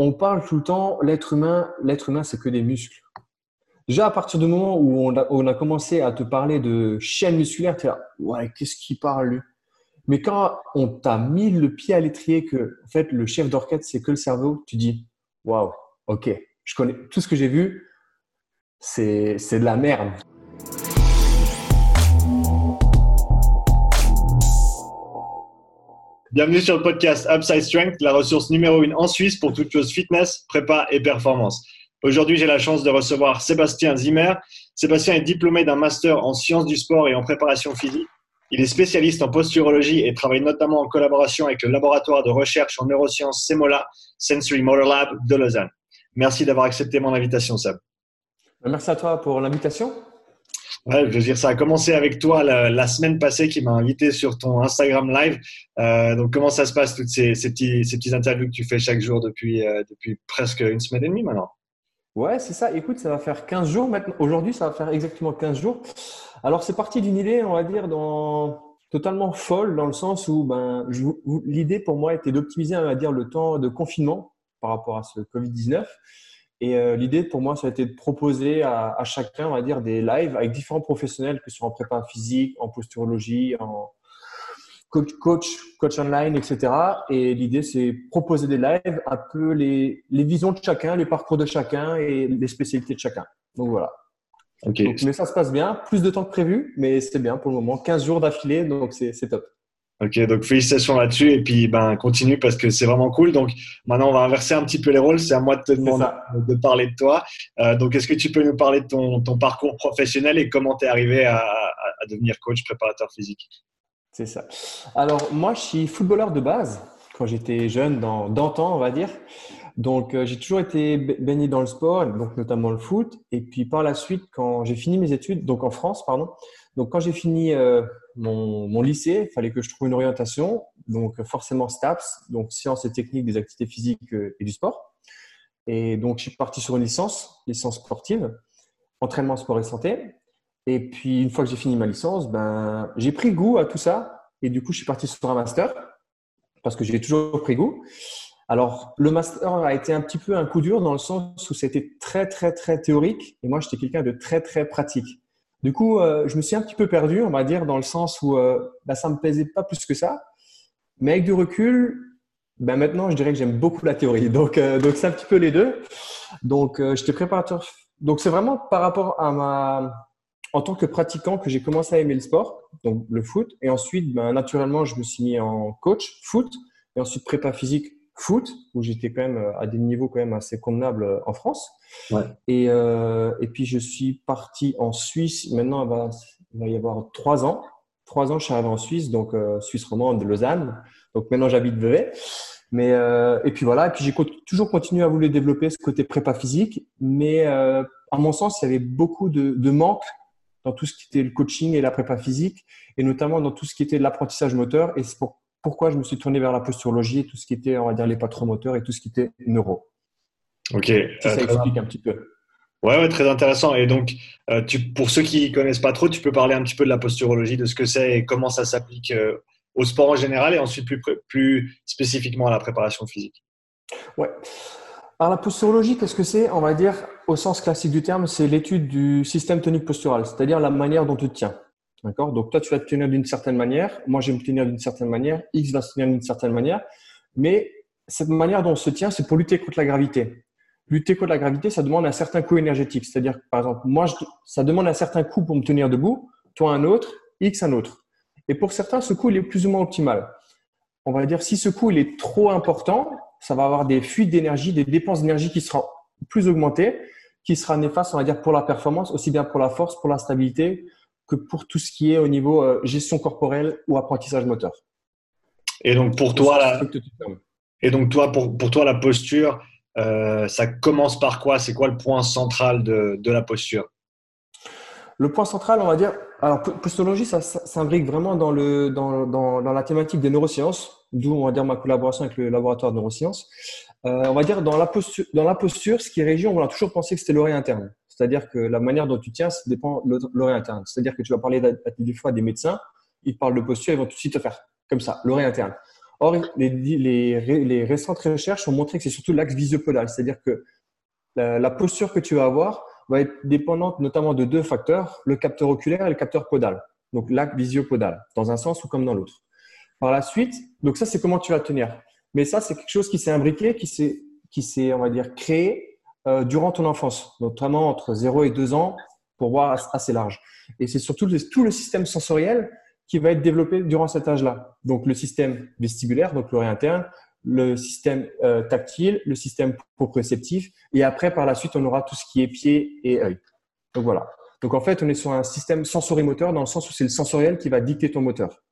on parle tout le temps, l'être humain, l'être humain, c'est que des muscles. Déjà, à partir du moment où on a, commencé à te parler de chaîne musculaire, tu es là, ouais, qu'est-ce qu'il parle lui? Mais quand on t'a mis le pied à l'étrier que, en fait, le chef d'orchestre, c'est que le cerveau, tu dis, waouh, ok, je connais tout ce que j'ai vu, c'est de la merde. Bienvenue sur le podcast Upside Strength, la ressource numéro une en Suisse pour toutes choses fitness, prépa et performance. Aujourd'hui, j'ai la chance de recevoir Sébastien Zimmer. Sébastien est diplômé d'un master en sciences du sport et en préparation physique. Il est spécialiste en posturologie et travaille notamment en collaboration avec le laboratoire de recherche en neurosciences SEMOLA, Sensory Motor Lab de Lausanne. Merci d'avoir accepté mon invitation, Seb. Merci à toi pour l'invitation. Ouais, je veux dire, ça a commencé avec toi la, semaine passée qui m'a invité sur ton Instagram Live. Euh, donc, comment ça se passe, toutes ces, ces, petits, ces petits interviews que tu fais chaque jour depuis, euh, depuis presque une semaine et demie maintenant? Ouais, c'est ça. Écoute, ça va faire 15 jours. Aujourd'hui, ça va faire exactement 15 jours. Alors, c'est parti d'une idée, on va dire, totalement folle, dans le sens où ben, l'idée pour moi était d'optimiser, on va dire, le temps de confinement par rapport à ce Covid-19. Et euh, l'idée pour moi, ça a été de proposer à, chacun, on va dire, des lives avec différents professionnels, que ce soit en prépa physique, en posturologie, en coach, coach, coach online, etc. Et l'idée, c'est proposer des lives, un peu les, les visions de chacun, les parcours de chacun et les spécialités de chacun. Donc voilà. Okay. mais ça se passe bien, plus de temps que prévu, mais c'est bien pour le moment. 15 jours d'affilée, donc c'est top. Ok, donc félicitations là-dessus et puis ben continue parce que c'est vraiment cool. Donc maintenant on va inverser un petit peu les rôles. C'est à moi de te demander de parler de toi. Euh, donc est-ce que tu peux nous parler de ton, ton parcours professionnel et comment tu es arrivé à, à, devenir coach préparateur physique? C'est ça. Alors moi je suis footballeur de base quand j'étais jeune, dans d'antan on va dire. Donc euh, j'ai toujours été baigné dans le sport, donc notamment le foot. Et puis par la suite quand j'ai fini mes études, donc en France pardon. Donc quand j'ai fini euh, mon, lycée, il fallait que je trouve une orientation, donc forcément STAPS, donc sciences et techniques des activités physiques et du sport. Et donc je suis parti sur une licence, licence sportive, entraînement, sport et santé. Et puis une fois que j'ai fini ma licence, ben, j'ai pris goût à tout ça. Et du coup, je suis parti sur un master parce que j'ai toujours pris goût. Alors, le master a été un petit peu un coup dur dans le sens où c'était très, très, très théorique. Et moi, j'étais quelqu'un de très, très pratique. Du coup, euh, je me suis un petit peu perdu, on va dire, dans le sens où euh, bah, ça ne me plaisait pas plus que ça. Mais avec du recul, ben maintenant, je dirais que j'aime beaucoup la théorie. Donc, euh, donc c'est un petit peu les deux. Donc, j'étais préparateur. Donc, c'est vraiment par rapport à ma. En tant que pratiquant, que j'ai commencé à aimer le sport, donc le foot. Et ensuite, ben, naturellement, je me suis mis en coach foot. Et ensuite, prépa physique foot, où j'étais quand même à des niveaux quand même assez convenables en France. Et, euh, et puis, je suis parti en Suisse. Maintenant, il va, y avoir trois ans. Trois ans, je suis arrivé en Suisse, donc euh, Suisse romande de Lausanne. Donc maintenant, j'habite Vevey. Mais euh, et puis voilà. Et puis j'ai toujours continué à vouloir développer ce côté prépa physique, mais à mon sens, il y avait beaucoup de, de manque dans tout ce qui était le coaching et la prépa physique, et notamment dans tout ce qui était l'apprentissage moteur. Et c'est pourquoi je me suis tourné vers la posturologie et tout ce qui était, on va dire, les patromoteurs et tout ce qui était neuro. Ok. ça euh, explique un petit peu. Ouais, ouais, très intéressant. Et donc, euh, tu, pour ceux qui connaissent pas trop, tu peux parler un petit peu de la posturologie, de ce que c'est et comment ça s'applique euh, au sport en général et ensuite plus, plus spécifiquement à la préparation physique. Ouais. Alors, la posturologie, qu'est-ce que c'est? On va dire, au sens classique du terme, c'est l'étude du système tonique postural, c'est-à-dire la manière dont tu te tiens. D'accord? Donc, toi, tu vas te tenir d'une certaine manière. Moi, je vais me tenir d'une certaine manière. X va se tenir d'une certaine manière. Mais cette manière dont on se tient, c'est pour lutter contre la gravité lutter contre la gravité, ça demande un certain coût énergétique. C'est-à-dire, par exemple, moi, ça demande un certain coût pour me tenir debout, toi un autre, X un autre. Et pour certains, ce coût, il est plus ou moins optimal. On va dire, si ce coût, il est trop important, ça va avoir des fuites d'énergie, des dépenses d'énergie qui seront plus augmentées, qui sera néfaste, on va dire, pour la performance, aussi bien pour la force, pour la stabilité, que pour tout ce qui est au niveau euh, gestion corporelle ou apprentissage moteur. Et donc, pour toi, la... et donc toi, pour, pour toi, la posture, euh, ça commence par quoi? C'est quoi le point central de, de, la posture? Le point central, on va dire, alors postologie, ça, s'imbrique vraiment dans, le, dans, dans, dans, la thématique des neurosciences, d'où on va dire ma collaboration avec le laboratoire de neurosciences. Euh, on va dire dans la posture, dans la posture, ce qui est régi, on a toujours pensé que c'était l'oreille interne. C'est-à-dire que la manière dont tu tiens, ça dépend de l'oreille interne. C'est-à-dire que tu vas parler des fois des médecins, ils parlent de posture, ils vont tout de suite te faire comme ça, l'oreille interne. Or, les, récentes recherches ont montré que c'est surtout l'axe visiopodal, c'est-à-dire que la, posture que tu vas avoir va être dépendante notamment de deux facteurs, le capteur oculaire et le capteur podal, donc l'axe visiopodal, dans un sens ou comme dans l'autre. Par la suite, donc ça c'est comment tu vas tenir. Mais ça c'est quelque chose qui s'est imbriqué, qui s'est, on va dire, créé euh, durant ton enfance, notamment entre 0 et 2 ans, pour voir assez large. Et c'est surtout tout le système sensoriel qui va être développé durant cet âge-là. Donc le système vestibulaire, donc l'oreille interne, le système euh, tactile, le système proprioceptif, et après par la suite on aura tout ce qui est pied et œil. Donc voilà. Donc en fait on est sur un système sensorimoteur dans le sens où c'est le sensoriel qui va dicter ton moteur.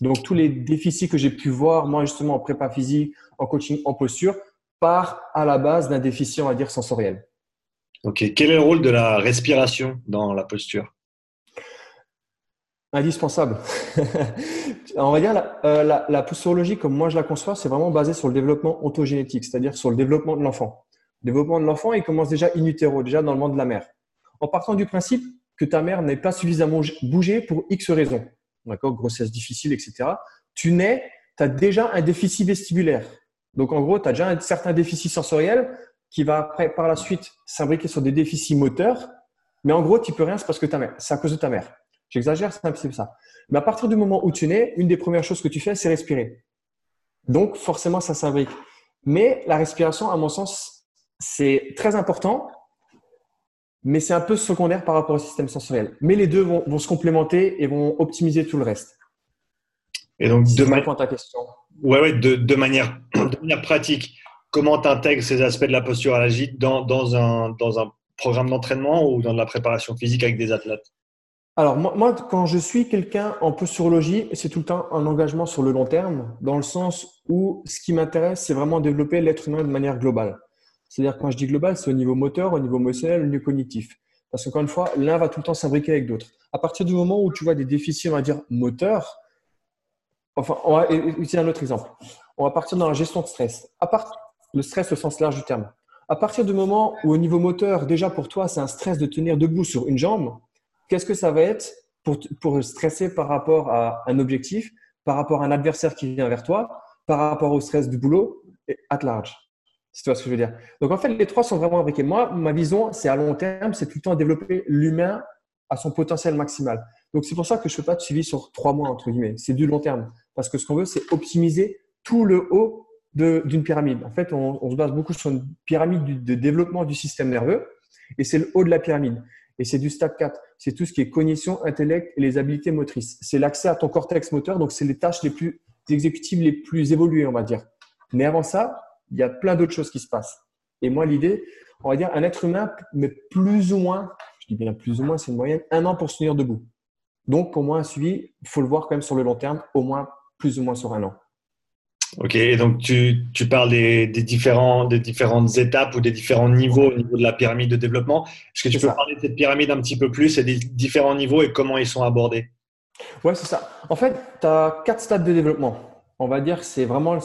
Donc tous les déficits que j'ai pu voir moi justement en prépa physique, en coaching, en posture, part à la base d'un déficit on va dire sensoriel. Ok. Quel est le rôle de la respiration dans la posture? Indispensable. On va dire la, euh, la, la, posturologie, comme moi je la conçois, c'est vraiment basé sur le développement ontogénétique, c'est-à-dire sur le développement de l'enfant. Le développement de l'enfant, il commence déjà in utero, déjà dans le monde de la mère. En partant du principe que ta mère n'est pas suffisamment bougée pour X raisons, d'accord, grossesse difficile, etc. Tu nais, tu as déjà un déficit vestibulaire. Donc en gros, tu as déjà un certain déficit sensoriel qui va après, par la suite s'imbriquer sur des déficits moteurs. Mais en gros, tu peux rien, c'est parce que ta mère, c'est à cause de ta mère. J'exagère, c'est un peu ça. Mais à partir du moment où tu nais, une des premières choses que tu fais, c'est respirer. Donc, forcément, ça s'imbrique. Mais la respiration, à mon sens, c'est très important, mais c'est un peu secondaire par rapport au système sensoriel. Mais les deux vont, se complémenter et vont optimiser tout le reste. Et donc, de, manière, ta question. Ouais, ouais, de, manière, de manière pratique, comment tu intègres ces aspects de la posture à la dans, dans, un, dans un programme d'entraînement ou dans de la préparation physique avec des athlètes? Alors moi, quand je suis quelqu'un en posturologie, c'est tout le temps un engagement sur le long terme, dans le sens où ce qui m'intéresse, c'est vraiment développer l'être humain de manière globale. C'est-à-dire quand je dis global, c'est au niveau moteur, au niveau émotionnel, au niveau cognitif. Parce qu'encore une fois, l'un va tout le temps s'imbriquer avec d'autres. À partir du moment où tu vois des déficits, on va dire, moteurs, enfin, on va utiliser un autre exemple. On va partir dans la gestion de stress. À part le stress au sens large du terme. À partir du moment où au niveau moteur, déjà pour toi, c'est un stress de tenir debout sur une jambe, qu'est-ce que ça va être pour, stresser par rapport à un objectif, par rapport à un adversaire qui vient vers toi, par rapport au stress du boulot, et at large? C'est tu vois ce que je veux dire. Donc en fait, les trois sont vraiment imbriqués. Moi, ma vision, c'est à long terme, c'est tout le temps développer l'humain à son potentiel maximal. Donc c'est pour ça que je ne fais pas de suivi sur trois mois, entre guillemets. C'est du long terme. Parce que ce qu'on veut, c'est optimiser tout le haut d'une pyramide. En fait, on, se base beaucoup sur une pyramide de développement du système nerveux. Et c'est le haut de la pyramide. Et c'est du stade 4. C'est tout ce qui est cognition, intellect et les habiletés motrices. C'est l'accès à ton cortex moteur. Donc, c'est les tâches les plus exécutives, les plus évoluées, on va dire. Mais avant ça, il y a plein d'autres choses qui se passent. Et moi, l'idée, on va dire, un être humain met plus ou moins, je dis bien plus ou moins, c'est une moyenne, un an pour se tenir debout. Donc, pour moi, un suivi, il faut le voir quand même sur le long terme, au moins plus ou moins sur un an. Ok, et donc tu, tu parles des, des, différents, des différentes étapes ou des différents niveaux au niveau de la pyramide de développement. Est-ce que tu peux parler de cette pyramide un petit peu plus et des différents niveaux et comment ils sont abordés? Ouais, c'est ça. En fait, tu as quatre stades de développement. On va dire que c'est vraiment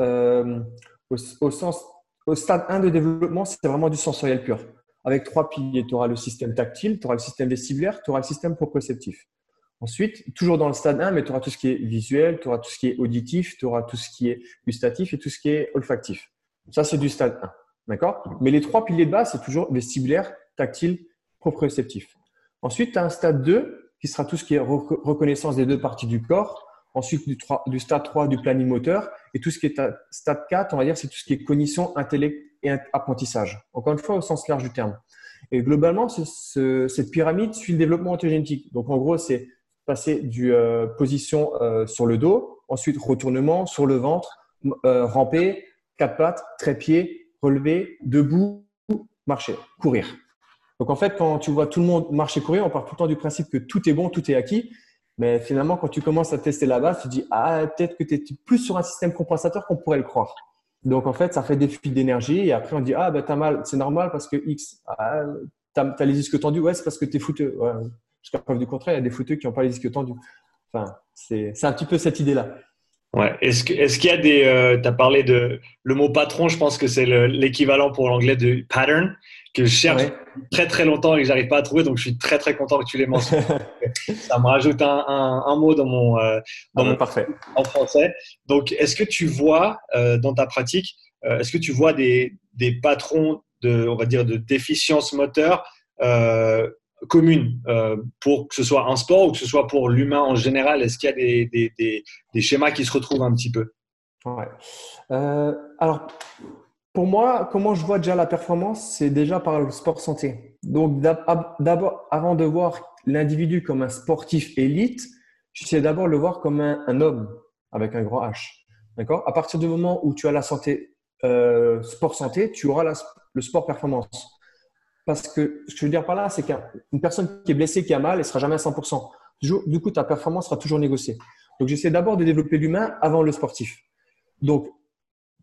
euh, au, sens, au stade 1 de développement, c'est vraiment du sensoriel pur. Avec trois piliers, tu auras le système tactile, tu auras le système vestibulaire, tu auras le système proprioceptif. Ensuite, toujours dans le stade 1, mais tu auras tout ce qui est visuel, tu auras tout ce qui est auditif, tu auras tout ce qui est gustatif et tout ce qui est olfactif. Ça, c'est du stade 1. D'accord? Mais les trois piliers de base, c'est toujours vestibulaire, tactile, proprioceptif. Ensuite, tu as un stade 2 qui sera tout ce qui est reconnaissance des deux parties du corps. Ensuite, du, du stade 3, du planning moteur. Et tout ce qui est stade 4, on va dire, c'est tout ce qui est cognition, intellect et apprentissage. Encore une fois, au sens large du terme. Et globalement, cette pyramide suit le développement ontogénétique. Donc, en gros, c'est passer du euh, position euh, sur le dos, ensuite retournement sur le ventre, euh, ramper, quatre pattes, trépied, relever, debout, marcher, courir. Donc en fait, quand tu vois tout le monde marcher, courir, on part tout le temps du principe que tout est bon, tout est acquis. Mais finalement, quand tu commences à tester la base, tu dis ah peut-être que tu es plus sur un système compensateur qu'on pourrait le croire. Donc en fait, ça fait des fuites d'énergie et après on dit ah ben t'as mal, c'est normal parce que X, ah, t'as as les disques tendus, ouais c'est parce que t'es. Ouais. Jusqu'à preuve du contraire, il y a des fouteux qui n'ont pas les disques tendus. Enfin, c'est un petit peu cette idée-là. Ouais. Est-ce qu'il est y a des. Euh, tu as parlé de. Le mot patron, je pense que c'est l'équivalent pour l'anglais de pattern, que je cherche très très longtemps et que j'arrive pas à trouver. Donc je suis très très content que tu l'aies mentionné. Ça me rajoute un, un, mot dans mon. Euh, dans ah, mon parfait. En français. Donc est-ce que tu vois euh, dans ta pratique, est-ce que tu vois des, des patrons de, on va dire, de déficience moteur commune euh, pour que ce soit un sport ou que ce soit pour l'humain en général? Est-ce qu'il y a des, des, des, schémas qui se retrouvent un petit peu? Ouais. Euh, alors, pour moi, comment je vois déjà la performance C'est déjà par le sport santé. Donc, d'abord, avant de voir l'individu comme un sportif élite, j'essaie d'abord de le voir comme un, homme avec un grand H. D'accord? À partir du moment où tu as la santé, euh, sport santé, tu auras le sport performance. Parce que ce que je veux dire par là, c'est qu'une personne qui est blessée, qui a mal, elle sera jamais à 100%. Du coup, ta performance sera toujours négociée. Donc, j'essaie d'abord de développer l'humain avant le sportif. Donc,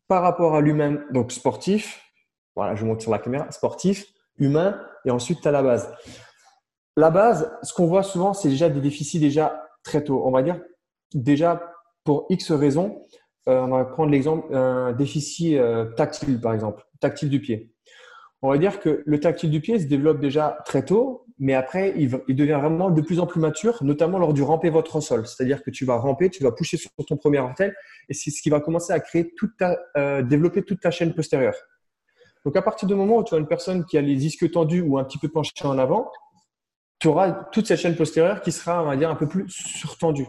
par rapport à l'humain, donc sportif, voilà, je monte sur la caméra, sportif, humain, et ensuite tu as la base. La base, ce qu'on voit souvent, c'est déjà des déficits déjà très tôt. On va dire déjà pour X raisons, euh, on va prendre l'exemple un déficit euh, tactile, par exemple, tactile du pied on va dire que le tactile du pied se développe déjà très tôt, mais après, il, devient vraiment de plus en plus mature, notamment lors du ramper votre sol. C'est-à-dire que tu vas ramper, tu vas pousser sur ton premier orteil, et c'est ce qui va commencer à créer toute ta, euh, développer toute ta chaîne postérieure. Donc, à partir du moment où tu as une personne qui a les ischios tendus ou un petit peu penchés en avant, tu auras toute cette chaîne postérieure qui sera, on va dire, un peu plus surtendue.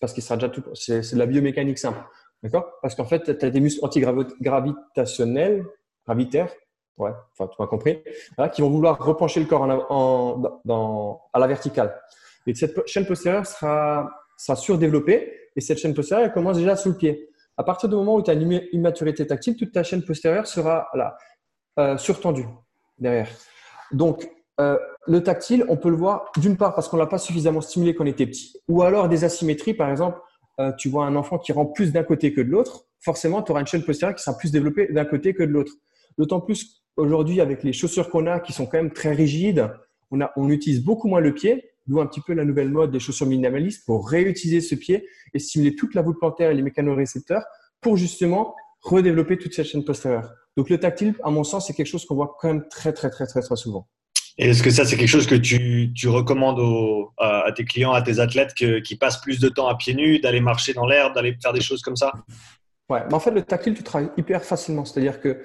Parce qu'il sera déjà tout, c'est de la biomécanique simple. D'accord? Parce qu'en fait, tu as des muscles antigravitationnels, gravitaires, ouais, enfin, tu m'as compris, qui vont vouloir repencher le corps à la verticale. Et cette chaîne postérieure sera, sera surdéveloppée et cette chaîne postérieure elle commence déjà sous le pied. À partir du moment où tu as une immaturité tactile, toute ta chaîne postérieure sera là, euh, surtendue derrière. Donc, euh, le tactile, on peut le voir d'une part parce qu'on l'a pas suffisamment stimulé quand on était petit, ou alors des asymétries, par exemple, euh, tu vois un enfant qui rentre plus d'un côté que de l'autre, forcément, tu auras une chaîne postérieure qui sera plus développée d'un côté que de l'autre. D'autant plus aujourd'hui, avec les chaussures qu'on a qui sont quand même très rigides, on, a, on utilise beaucoup moins le pied, d'où un petit peu la nouvelle mode des chaussures minimalistes pour réutiliser ce pied et stimuler toute la voûte plantaire et les mécanorécepteurs pour justement redévelopper toute cette chaîne postérieure. Donc le tactile, à mon sens, c'est quelque chose qu'on voit quand même très, très, très, très, très souvent. Et est-ce que ça, c'est quelque chose que tu, tu recommandes à, tes clients, à tes athlètes qui passent plus de temps à pieds nus, d'aller marcher dans l'herbe, d'aller faire des choses comme ça? Ouais, mais en fait, le tactile, tu travailles hyper facilement. C'est-à-dire que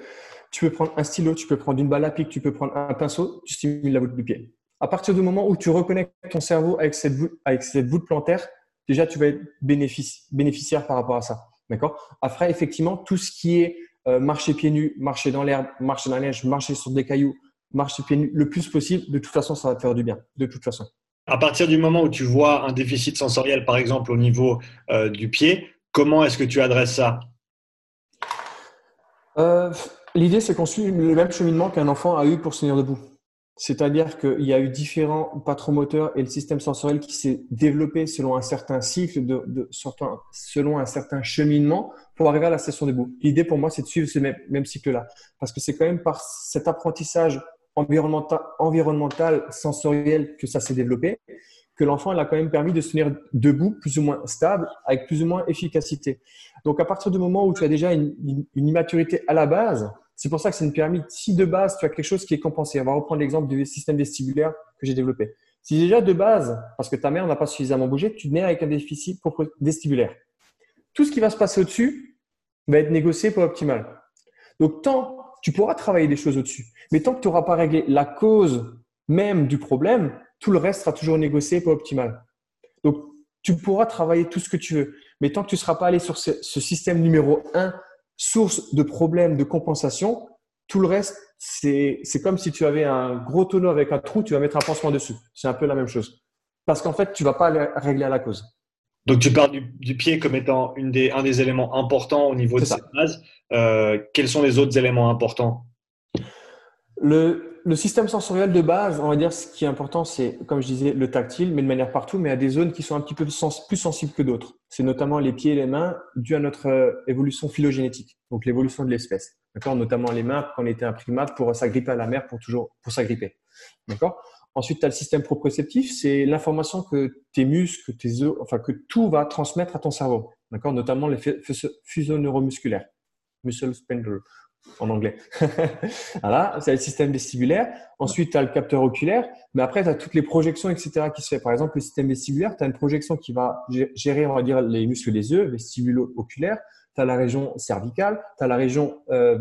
tu peux prendre un stylo, tu peux prendre une balle à pic, tu peux prendre un pinceau, tu stimules la voûte du pied. À partir du moment où tu reconnectes ton cerveau avec cette voûte, avec cette voûte plantaire, déjà tu vas être bénéficiaire par rapport à ça. D'accord? Après, effectivement, tout ce qui est euh, marcher pieds nus, marcher dans l'herbe, marcher dans la neige, marcher sur des cailloux, marcher pieds nus le plus possible, de toute façon, ça va te faire du bien. De toute façon. À partir du moment où tu vois un déficit sensoriel, par exemple, au niveau euh, du pied, comment est-ce que tu adresses ça? Euh, L'idée, c'est qu'on suit le même cheminement qu'un enfant a eu pour se tenir debout. C'est-à-dire qu'il y a eu différents moteurs et le système sensoriel qui s'est développé selon un certain cycle, de, selon un certain cheminement pour arriver à la session debout. L'idée pour moi, c'est de suivre ce même, cycle-là. Parce que c'est quand même par cet apprentissage environnemental, environnemental sensoriel que ça s'est développé que l'enfant a quand même permis de se tenir debout, plus ou moins stable, avec plus ou moins efficacité. Donc, à partir du moment où tu as déjà une, immaturité à la base, c'est pour ça que c'est une pyramide. Si de base, tu as quelque chose qui est compensé, on va reprendre l'exemple du système vestibulaire que j'ai développé. Si déjà de base, parce que ta mère n'a pas suffisamment bougé, tu nais avec un déficit vestibulaire. Tout ce qui va se passer au-dessus va être négocié pour optimal. Donc, tant tu pourras travailler des choses au-dessus, mais tant que tu n'auras pas réglé la cause même du problème, tout le reste sera toujours négocié pour optimal. Donc, tu pourras travailler tout ce que tu veux. Mais tant que tu ne seras pas allé sur ce, système numéro un, source de problèmes, de compensation, tout le reste, c'est comme si tu avais un gros tonneau avec un trou, tu vas mettre un pansement dessus. C'est un peu la même chose. Parce qu'en fait, tu ne vas pas régler à la cause. Donc, tu parles du, pied comme étant une des, un des éléments importants au niveau de cette base. Euh, quels sont les autres éléments importants? Le, le système sensoriel de base, on va dire, ce qui est important, c'est, comme je disais, le tactile, mais de manière partout, mais à des zones qui sont un petit peu plus sensibles que d'autres. C'est notamment les pieds et les mains, dû à notre euh, évolution phylogénétique, donc l'évolution de l'espèce. D'accord? Notamment les mains, quand on était un primate, pour s'agripper à la mer, pour toujours, pour s'agripper. D'accord? Ensuite, tu as le système proprioceptif, c'est l'information que tes muscles, enfin que tout va transmettre à ton cerveau, d'accord? Notamment les fuseaux neuromusculaires, muscle spindle en anglais. voilà, c'est le système vestibulaire. Ensuite, tu as le capteur oculaire, mais après, tu as toutes les projections, etc. qui se fait. Par exemple, le système vestibulaire, tu as une projection qui va gérer, on va dire, les muscles des yeux, vestibulo-oculaire. Tu as la région cervicale, tu as la région euh,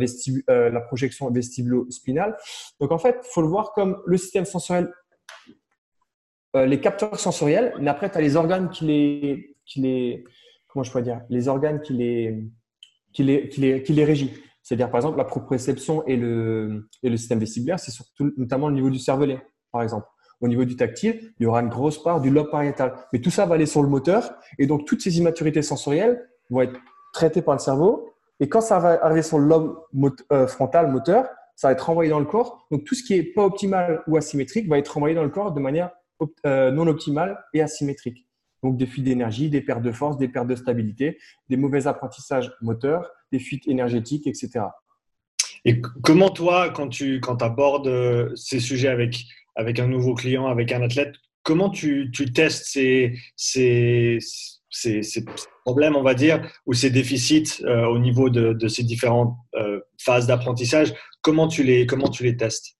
euh, la projection vestibulo-spinale. Donc, en fait, il faut le voir comme le système sensoriel, euh, les capteurs sensoriels, mais après, tu as les organes qui les, qui les, comment je pourrais dire, les organes qui les, qui les, qui les, qui les régissent. C'est-à-dire, par exemple, la proprioception et le, et le système vestibulaire, c'est surtout notamment au niveau du cervelet, par exemple. Au niveau du tactile, il y aura une grosse part du lobe pariétal. Mais tout ça va aller sur le moteur. Et donc, toutes ces immaturités sensorielles vont être traitées par le cerveau. Et quand ça va arriver sur le lobe euh, frontal, moteur, ça va être renvoyé dans le corps. Donc, tout ce qui est pas optimal ou asymétrique va être renvoyé dans le corps de manière euh, non optimale et asymétrique. Donc, des fuites d'énergie, des pertes de force, des pertes de stabilité, des mauvais apprentissages moteurs, des fuites énergétiques, etc. Et comment toi, quand tu quand abordes euh, ces sujets avec, avec un nouveau client, avec un athlète, comment tu, tu testes ces, ces, ces, ces, problèmes, on va dire, ou ces déficits euh, au niveau de, ces différentes euh, phases d'apprentissage? Comment tu les comment tu les testes?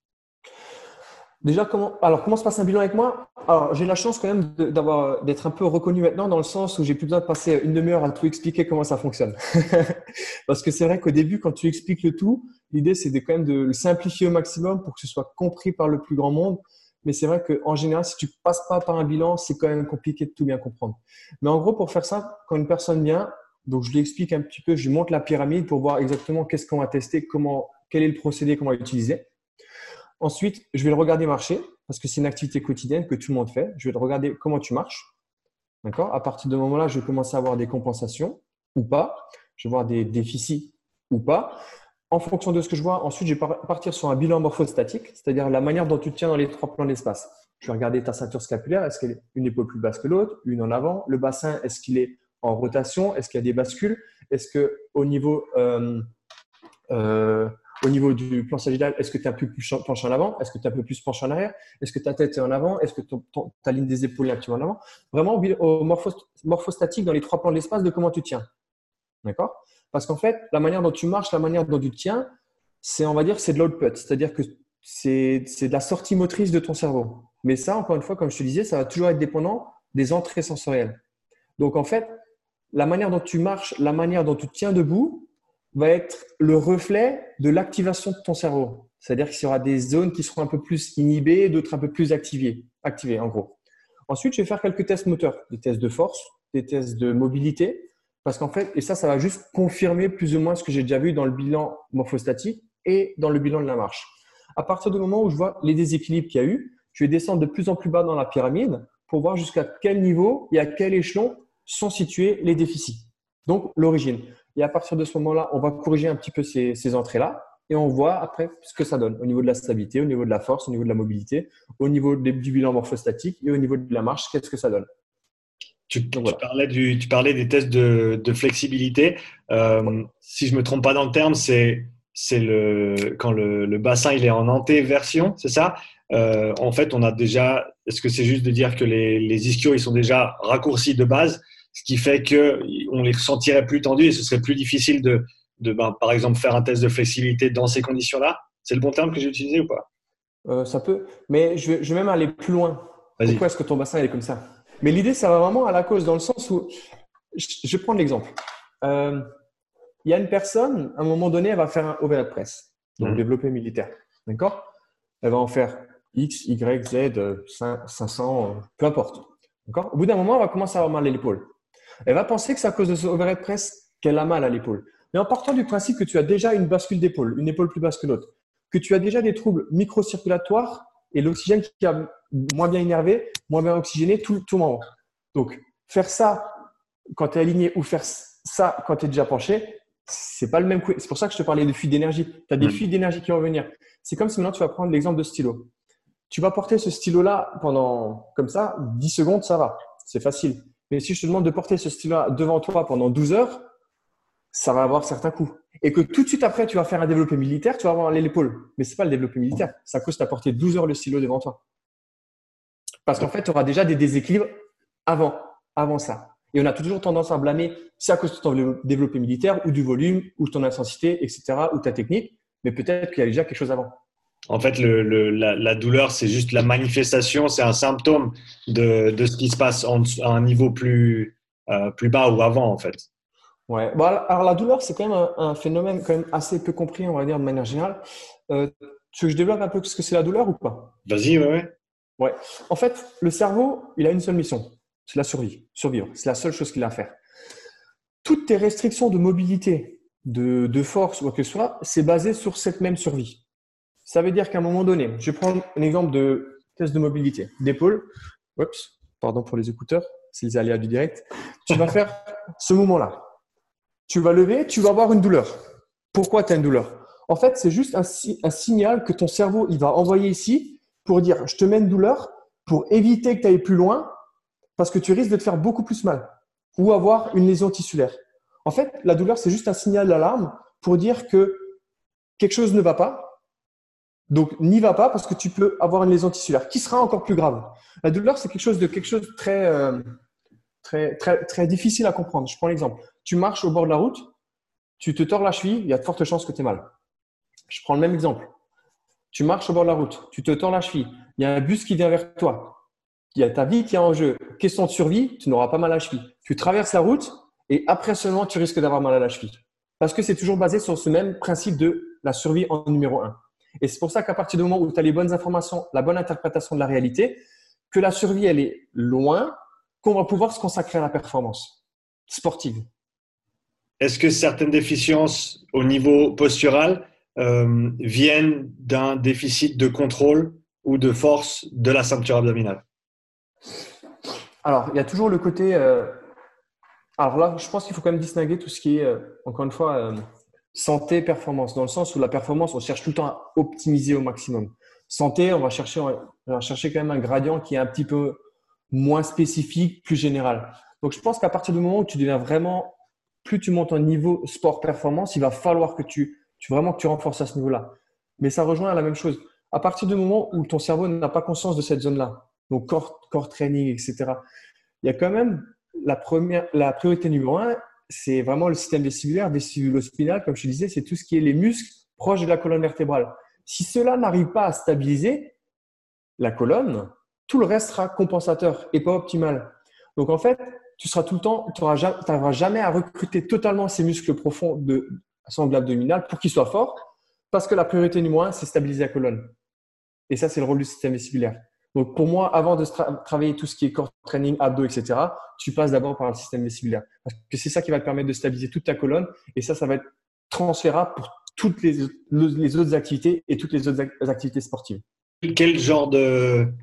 Déjà, comment, alors, comment se passe un bilan avec moi? Alors, j'ai la chance quand même d'avoir, d'être un peu reconnu maintenant dans le sens où j'ai plus besoin de passer une demi-heure à tout expliquer comment ça fonctionne. Parce que c'est vrai qu'au début, quand tu expliques le tout, l'idée, c'est de quand même de le simplifier au maximum pour que ce soit compris par le plus grand monde. Mais c'est vrai qu'en général, si tu passes pas par un bilan, c'est quand même compliqué de tout bien comprendre. Mais en gros, pour faire ça, quand une personne vient, donc je lui explique un petit peu, je lui montre la pyramide pour voir exactement qu'est-ce qu'on va tester, comment, quel est le procédé qu'on va utiliser. Ensuite, je vais le regarder marcher parce que c'est une activité quotidienne que tout le monde fait. Je vais le regarder comment tu marches. D'accord? À partir de ce moment-là, je vais commencer à avoir des compensations ou pas. Je vais voir des déficits ou pas. En fonction de ce que je vois, ensuite, je vais partir sur un bilan morphostatique, c'est-à-dire la manière dont tu tiens dans les trois plans d'espace. Je vais regarder ta ceinture scapulaire. Est-ce qu'elle est une épaule plus basse que l'autre, une en avant Le bassin, est-ce qu'il est en rotation? Est-ce qu'il y a des bascules? Est-ce que au niveau euh, euh, au niveau du plan sagittal, est-ce que tu peu plus penché en avant? Est-ce que tu es un peu plus penché en arrière? Est-ce que ta tête est en avant? Est-ce que ta ligne des épaules est un petit peu en avant? Vraiment au morphostatique dans les trois plans de l'espace de comment tu tiens. D'accord? Parce qu'en fait, la manière dont tu marches, la manière dont tu tiens, c'est, on va dire, c'est de l'output. C'est-à-dire que c'est, de la sortie motrice de ton cerveau. Mais ça, encore une fois, comme je te disais, ça va toujours être dépendant des entrées sensorielles. Donc, en fait, la manière dont tu marches, la manière dont tu tiens debout, va être le reflet de l'activation de ton cerveau. C'est-à-dire qu'il y aura des zones qui seront un peu plus inhibées, d'autres un peu plus activées, activées en gros. Ensuite, je vais faire quelques tests moteurs, des tests de force, des tests de mobilité, parce qu'en fait, et ça, ça va juste confirmer plus ou moins ce que j'ai déjà vu dans le bilan morphostatique et dans le bilan de la marche. À partir du moment où je vois les déséquilibres qu'il y a eu, je vais descendre de plus en plus bas dans la pyramide pour voir jusqu'à quel niveau et à quel échelon sont situés les déficits. Donc, l'origine. Et à partir de ce moment-là, on va corriger un petit peu ces, entrées-là et on voit après ce que ça donne au niveau de la stabilité, au niveau de la force, au niveau de la mobilité, au niveau du bilan morphostatique et au niveau de la marche, qu'est-ce que ça donne. Tu, parlais, du, tu parlais des tests de, flexibilité. Euh, si je me trompe pas dans le terme, c'est c'est le quand le, bassin il est en antéversion, c'est ça? Euh, En fait, on a déjà. Est-ce que c'est juste de dire que les, les ischios ils sont déjà raccourcis de base? Ce qui fait qu'on les sentirait plus tendus et ce serait plus difficile de, de ben, par exemple, faire un test de flexibilité dans ces conditions-là. C'est le bon terme que j'ai utilisé ou pas? Euh, Ça peut, mais je vais, je vais, même aller plus loin. Pourquoi est-ce que ton bassin est comme ça? Mais l'idée, ça va vraiment à la cause, dans le sens où, je, vais prendre l'exemple. Euh, il y a une personne, à un moment donné, elle va faire un overhead press, donc mmh. développé militaire. D'accord? Elle va en faire X, Y, Z, 500, peu importe. D'accord? Au bout d'un moment, elle va commencer à avoir mal à l'épaule. Elle va penser que c'est à cause de ce overhead press qu'elle a mal à l'épaule. Mais en partant du principe que tu as déjà une bascule d'épaule, une épaule plus basse que l'autre, que tu as déjà des troubles microcirculatoires et l'oxygène qui a moins bien énervé, moins bien oxygéné, tout, tout moment. Donc, faire ça quand tu es aligné ou faire ça quand tu es déjà penché, c'est pas le même coup. C'est pour ça que je te parlais de fuite d'énergie. Tu as des fuites d'énergie qui vont venir. C'est comme si maintenant tu vas prendre l'exemple de stylo. Tu vas porter ce stylo-là pendant, comme ça, 10 secondes, ça va. C'est facile. Mais si je te demande de porter ce stylo devant toi pendant 12 heures, ça va avoir certains coûts. Et que tout de suite après, tu vas faire un développé militaire, tu vas avoir l'épaule. Mais ce n'est pas le développé militaire. Ça cause de porter 12 heures le stylo devant toi. Parce qu'en fait, tu auras déjà des déséquilibres avant, avant ça. Et on a toujours tendance à blâmer, c'est à cause de ton développé militaire ou du volume ou ton intensité, etc., ou ta technique. Mais peut-être qu'il y a déjà quelque chose avant. En fait, le, la, douleur, c'est juste la manifestation, c'est un symptôme de, de, ce qui se passe en, à un niveau plus, euh, plus bas ou avant, en fait. Ouais. Bon, alors la douleur, c'est quand même un, phénomène quand même assez peu compris, on va dire, de manière générale. Euh, tu veux que je développe un peu ce que c'est la douleur ou pas? Vas-y, ouais, ouais. Ouais. En fait, le cerveau, il a une seule mission, c'est la survie, survivre. C'est la seule chose qu'il a à faire. Toutes tes restrictions de mobilité, de, de force ou quoi que ce soit, c'est basé sur cette même survie. Ça veut dire qu'à un moment donné, je vais prendre un exemple de test de mobilité d'épaule. Oups, pardon pour les écouteurs, c'est les aléas du direct. Tu vas faire ce moment-là. Tu vas lever, tu vas avoir une douleur. Pourquoi tu as une douleur? En fait, c'est juste un, signal que ton cerveau il va envoyer ici pour dire je te mets une douleur pour éviter que tu ailles plus loin parce que tu risques de te faire beaucoup plus mal ou avoir une lésion tissulaire. En fait, la douleur, c'est juste un signal d'alarme pour dire que quelque chose ne va pas donc, n'y va pas parce que tu peux avoir une lésion tissulaire qui sera encore plus grave. La douleur, c'est quelque chose de quelque chose très, euh, très, très, très difficile à comprendre. Je prends l'exemple. Tu marches au bord de la route, tu te tords la cheville, il y a de fortes chances que tu aies mal. Je prends le même exemple. Tu marches au bord de la route, tu te tords la cheville, il y a un bus qui vient vers toi, il y a ta vie qui est en jeu. Question de survie, tu n'auras pas mal à la cheville. Tu traverses la route et après seulement, tu risques d'avoir mal à la cheville. Parce que c'est toujours basé sur ce même principe de la survie en numéro un. Et c'est pour ça qu'à partir du moment où tu as les bonnes informations, la bonne interprétation de la réalité, que la survie, elle est loin, qu'on va pouvoir se consacrer à la performance sportive. Est-ce que certaines déficiences au niveau postural euh, viennent d'un déficit de contrôle ou de force de la ceinture abdominale? Alors, il y a toujours le côté. Euh, alors là, je pense qu'il faut quand même distinguer tout ce qui est, euh, encore une fois, santé, performance, dans le sens où la performance, on cherche tout le temps à optimiser au maximum. Santé, on va chercher, on va chercher quand même un gradient qui est un petit peu moins spécifique, plus général. Donc, je pense qu'à partir du moment où tu deviens vraiment, plus tu montes en niveau sport performance, il va falloir que tu, tu vraiment que tu renforces à ce niveau-là. Mais ça rejoint la même chose. À partir du moment où ton cerveau n'a pas conscience de cette zone-là, donc corps, corps training, etc., il y a quand même la première, la priorité numéro un, c'est vraiment le système vestibulaire, vestibulo-spinal, comme je disais, c'est tout ce qui est les muscles proches de la colonne vertébrale. Si cela n'arrive pas à stabiliser la colonne, tout le reste sera compensateur et pas optimal. Donc en fait, tu seras tout le temps, tu n'arriveras jamais à recruter totalement ces muscles profonds de sangle abdominal pour qu'ils soient forts, parce que la priorité numéro un, c'est stabiliser la colonne. Et ça, c'est le rôle du système vestibulaire. Donc pour moi, avant de travailler tout ce qui est core training, abdos, etc., tu passes d'abord par le système vestibulaire. Parce que c'est ça qui va te permettre de stabiliser toute ta colonne. Et ça, ça va être transférable pour toutes les, autres activités et toutes les autres activités sportives. Quel genre de,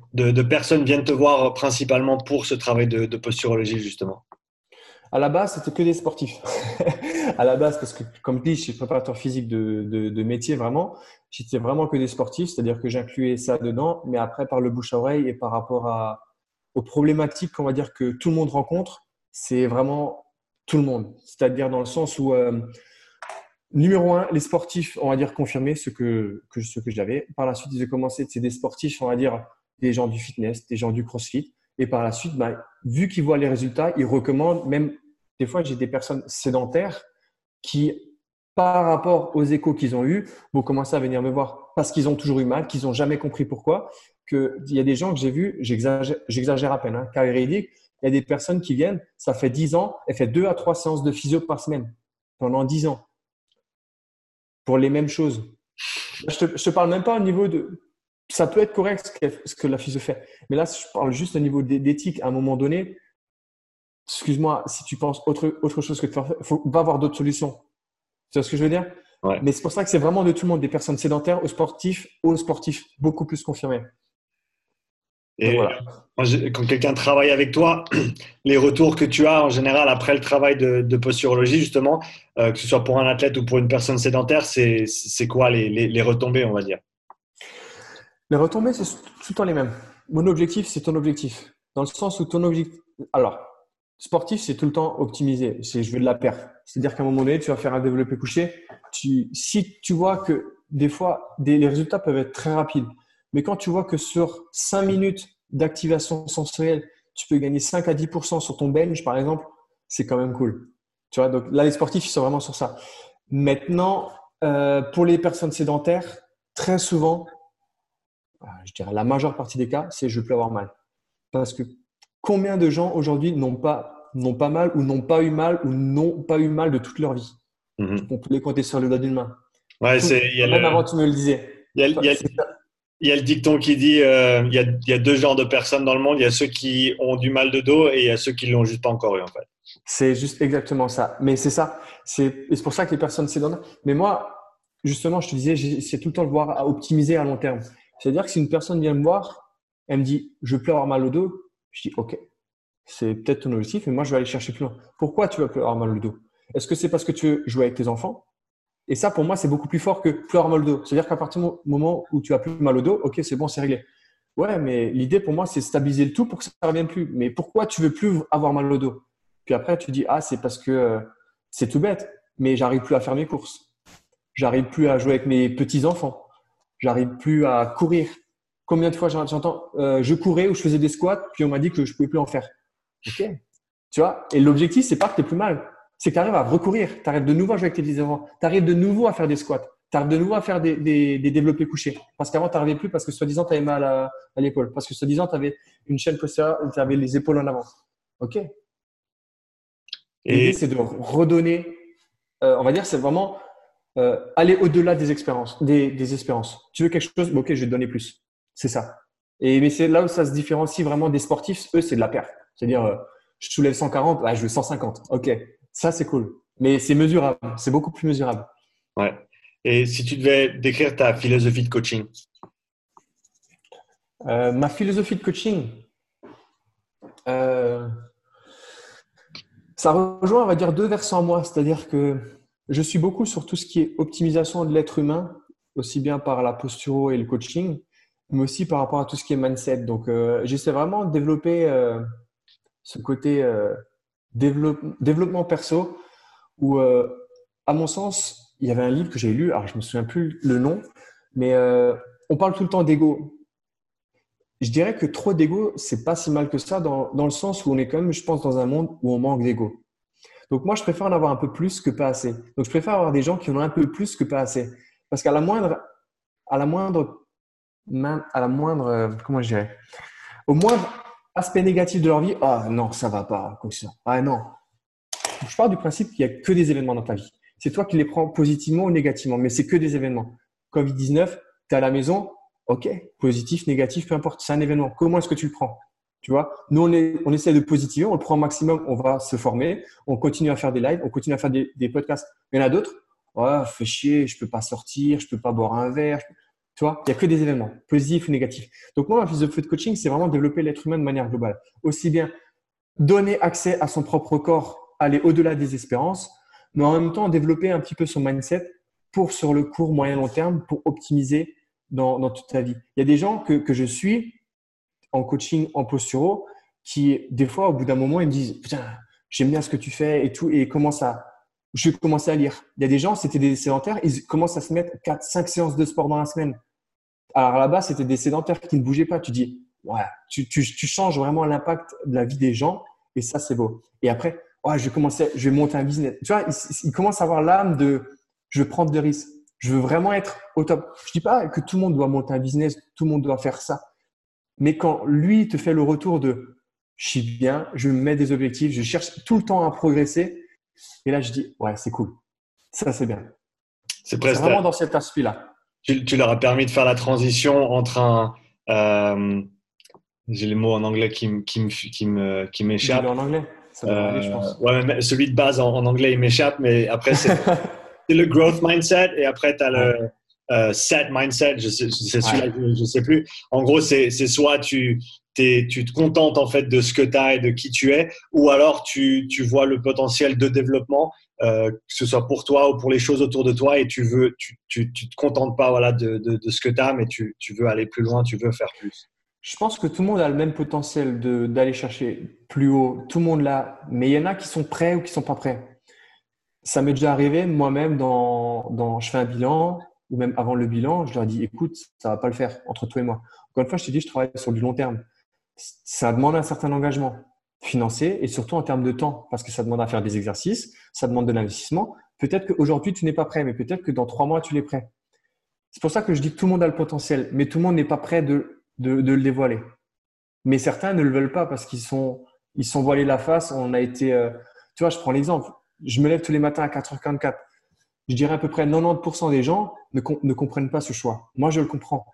personnes viennent te voir principalement pour ce travail de posturologie, justement? À la base, c'était que des sportifs. à la base, parce que comme dis, je suis préparateur physique de, de, métier vraiment. J'étais vraiment que des sportifs, c'est-à-dire que j'incluais ça dedans, mais après par le bouche à oreille et par rapport à, aux problématiques qu'on va dire que tout le monde rencontre, c'est vraiment tout le monde. C'est-à-dire dans le sens où, euh, numéro un, les sportifs, on va dire confirmés, ce que, que, ce que j'avais. Par la suite, ils ont commencé, c'est des sportifs, on va dire des gens du fitness, des gens du crossfit. Et par la suite, bah, vu qu'ils voient les résultats, ils recommandent, même des fois, j'ai des personnes sédentaires qui par rapport aux échos qu'ils ont eus, vont commencer à venir me voir parce qu'ils ont toujours eu mal, qu'ils n'ont jamais compris pourquoi. Que il y a des gens que j'ai vus, j'exagère à peine, hein, car il y a des personnes qui viennent, ça fait 10 ans, elles font deux à trois séances de physio par semaine pendant 10 ans pour les mêmes choses. Je te, te parle même pas au niveau de. Ça peut être correct ce que, la physio fait, mais là, je parle juste au niveau d'éthique. À un moment donné, excuse-moi, si tu penses autre, autre chose que de faire, faut, va avoir d'autres solutions. Tu vois ce que je veux dire? Mais c'est pour ça que c'est vraiment de tout le monde, des personnes sédentaires aux sportifs, aux sportifs beaucoup plus confirmés. Et voilà. quand quelqu'un travaille avec toi, les retours que tu as en général après le travail de, posturologie, justement, euh, que ce soit pour un athlète ou pour une personne sédentaire, c'est quoi les, les, retombées, on va dire? Les retombées, c'est tout le temps les mêmes. Mon objectif, c'est ton objectif. Dans le sens où ton objectif. Alors, sportif, c'est tout le temps optimisé. C'est je veux de la perte. C'est-à-dire qu'à un moment donné, tu vas faire un développé couché. Si tu vois que des fois, les résultats peuvent être très rapides, mais quand tu vois que sur 5 minutes, d'activation sensorielle, tu peux gagner 5 à 10% sur ton bench, par exemple, c'est quand même cool. Tu vois, donc là, les sportifs, ils sont vraiment sur ça. Maintenant, euh, pour les personnes sédentaires, très souvent, je dirais la majeure partie des cas, c'est je peux avoir mal. Parce que combien de gens aujourd'hui n'ont pas, n'ont pas mal ou n'ont pas eu mal ou n'ont pas eu mal de toute leur vie? Mhm. On peut les compter sur le doigt d'une main. Ouais, c'est. Même avant, tu me le disais. Il y a, il y a le dicton qui dit euh, il, y a, il, y a, deux genres de personnes dans le monde. Il y a ceux qui ont du mal de dos et il y a ceux qui l'ont juste pas encore eu en fait. C'est juste exactement ça. Mais c'est ça. C'est pour ça que les personnes sédentaires. Mais moi, justement, je te disais, c'est tout le temps le voir à optimiser à long terme. C'est-à-dire que si une personne vient me voir, elle me dit je plus avoir mal au dos, je dis ok, c'est peut-être ton objectif, mais moi je vais aller chercher plus loin. Pourquoi tu vas plus avoir mal au dos? Est-ce que c'est parce que tu veux jouer avec tes enfants? Et ça, pour moi, c'est beaucoup plus fort que plus avoir mal au dos. C'est-à-dire qu'à partir du moment où tu as plus mal au dos, ok, c'est bon, c'est réglé. Ouais, mais l'idée pour moi, c'est stabiliser le tout pour que ça ne revienne plus. Mais pourquoi tu veux plus avoir mal au dos? Puis après, tu dis, ah, c'est parce que euh, c'est tout bête, mais j'arrive plus à faire mes courses. J'arrive plus à jouer avec mes petits-enfants. J'arrive plus à courir. Combien de fois j'entends, euh, je courais ou je faisais des squats, puis on m'a dit que je pouvais plus en faire. Ok. Tu vois? Et l'objectif, c'est pas que tu plus mal c'est que tu arrives à recourir, tu arrives de nouveau à jouer avec tes enfants, tu arrives de nouveau à faire des squats, tu arrives de nouveau à faire des, des, développés couchés. Parce qu'avant, tu n'arrivais plus parce que soi-disant, tu avais mal à, l'épaule, parce que soi-disant, tu avais une chaîne postérieure, tu avais les épaules en avant. OK L'idée, c'est de redonner, euh, on va dire, c'est vraiment euh, aller au-delà des expériences, des, espérances. Tu veux quelque chose, ok, je vais te donner plus. C'est ça. Et mais c'est là où ça se différencie vraiment des sportifs. Eux, c'est de la perte. C'est-à-dire, euh, je soulève 140, je veux 150. Ok, ça, c'est cool. Mais c'est mesurable. C'est beaucoup plus mesurable. Ouais. Et si tu devais décrire ta philosophie de coaching? Euh, Ma philosophie de coaching, ça rejoint, on va dire, deux versants à moi. C'est-à-dire que je suis beaucoup sur tout ce qui est optimisation de l'être humain, aussi bien par la posture et le coaching, mais aussi par rapport à tout ce qui est mindset. Donc, euh, j'essaie vraiment de développer ce côté développement perso, où, euh, à mon sens, il y avait un livre que j'ai lu, alors je me souviens plus le nom, mais euh, on parle tout le temps d'ego. Je dirais que trop d'ego, c'est pas si mal que ça, dans, dans, le sens où on est quand même, je pense, dans un monde où on manque d'ego. Donc moi, je préfère en avoir un peu plus que pas assez. Donc je préfère avoir des gens qui en ont un peu plus que pas assez. Parce qu'à la moindre, à la moindre, à la moindre, euh, comment je dirais, au moindre aspect négatif de leur vie, ah non, ça va pas, Ah non. Je pars du principe qu'il n'y a que des événements dans ta vie. C'est toi qui les prends positivement ou négativement, mais c'est que des événements. Covid-19, tu es à la maison, ok, positif, négatif, peu importe, c'est un événement. Comment est-ce que tu le prends? Tu vois, nous, on, est, on essaie de positiver, on le prend au maximum, on va se former, on continue à faire des lives, on continue à faire des, podcasts. Il y en a d'autres, oh, fais chier, je peux pas sortir, je peux pas boire un verre. Tu vois, il n'y a que des événements, positifs ou négatifs. Donc, moi, ma philosophie de coaching, c'est vraiment développer l'être humain de manière globale. Aussi bien donner accès à son propre corps, aller au-delà des espérances, mais en même temps développer un petit peu son mindset pour, sur le court, moyen, long terme, pour optimiser dans, dans toute ta vie. Il y a des gens que, que je suis en coaching, en posturo, qui, des fois, au bout d'un moment, ils me disent Putain, j'aime bien ce que tu fais et tout, et commence à. Je vais commencer à lire. Il y a des gens, c'était des sédentaires, ils commencent à se mettre 4, 5 séances de sport dans la semaine. Alors là-bas, c'était des sédentaires qui ne bougeaient pas. Tu dis, ouais, tu, tu, changes vraiment l'impact de la vie des gens et ça, c'est beau. Et après, ouais, je vais commencer, je vais monter un business. Tu vois, il, commence à avoir l'âme de, je veux prendre des risques. Je veux vraiment être au top. Je dis pas que tout le monde doit monter un business, tout le monde doit faire ça. Mais quand lui te fait le retour de, je suis bien, je me mets des objectifs, je cherche tout le temps à progresser. Et là, je dis, ouais, c'est cool. Ça, c'est bien. C'est vraiment dans cet aspect-là tu, leur as permis de faire la transition entre un. Euh, j'ai les mots en anglais qui, qui, qui m'échappent. en anglais? Ça euh, je pense. Ouais, mais celui de base en, anglais, il m'échappe, mais après, c'est le growth mindset et après, tu as le euh, set mindset, je sais, c'est celui-là, je, sais plus. En gros, c'est soit tu, tu te contentes en fait de ce que tu as et de qui tu es, ou alors tu, tu vois le potentiel de développement euh, que ce soit pour toi ou pour les choses autour de toi, et tu veux, tu, tu, tu te contentes pas voilà de, de, de ce que tu as, mais tu, tu, veux aller plus loin, tu veux faire plus. Je pense que tout le monde a le même potentiel d'aller chercher plus haut. Tout le monde l'a, mais il y en a qui sont prêts ou qui sont pas prêts. Ça m'est déjà arrivé moi-même dans, dans, je fais un bilan ou même avant le bilan, je leur dis écoute, ça va pas le faire entre toi et moi. Encore une fois, je t'ai dit, je travaille sur du long terme. ça demande un certain engagement financier et surtout en termes de temps, parce que ça demande à faire des exercices, ça demande de l'investissement. Peut-être qu'aujourd'hui, tu n'es pas prêt, mais peut-être que dans trois mois, tu l'es prêt. C'est pour ça que je dis que tout le monde a le potentiel, mais tout le monde n'est pas prêt de, de, le dévoiler. Mais certains ne le veulent pas parce qu'ils sont, ils sont voilés la face. On a été, euh, tu vois, je prends l'exemple. Je me lève tous les matins à 4h44. Je dirais à peu près 90% des gens ne, ne comprennent pas ce choix. Moi, je le comprends.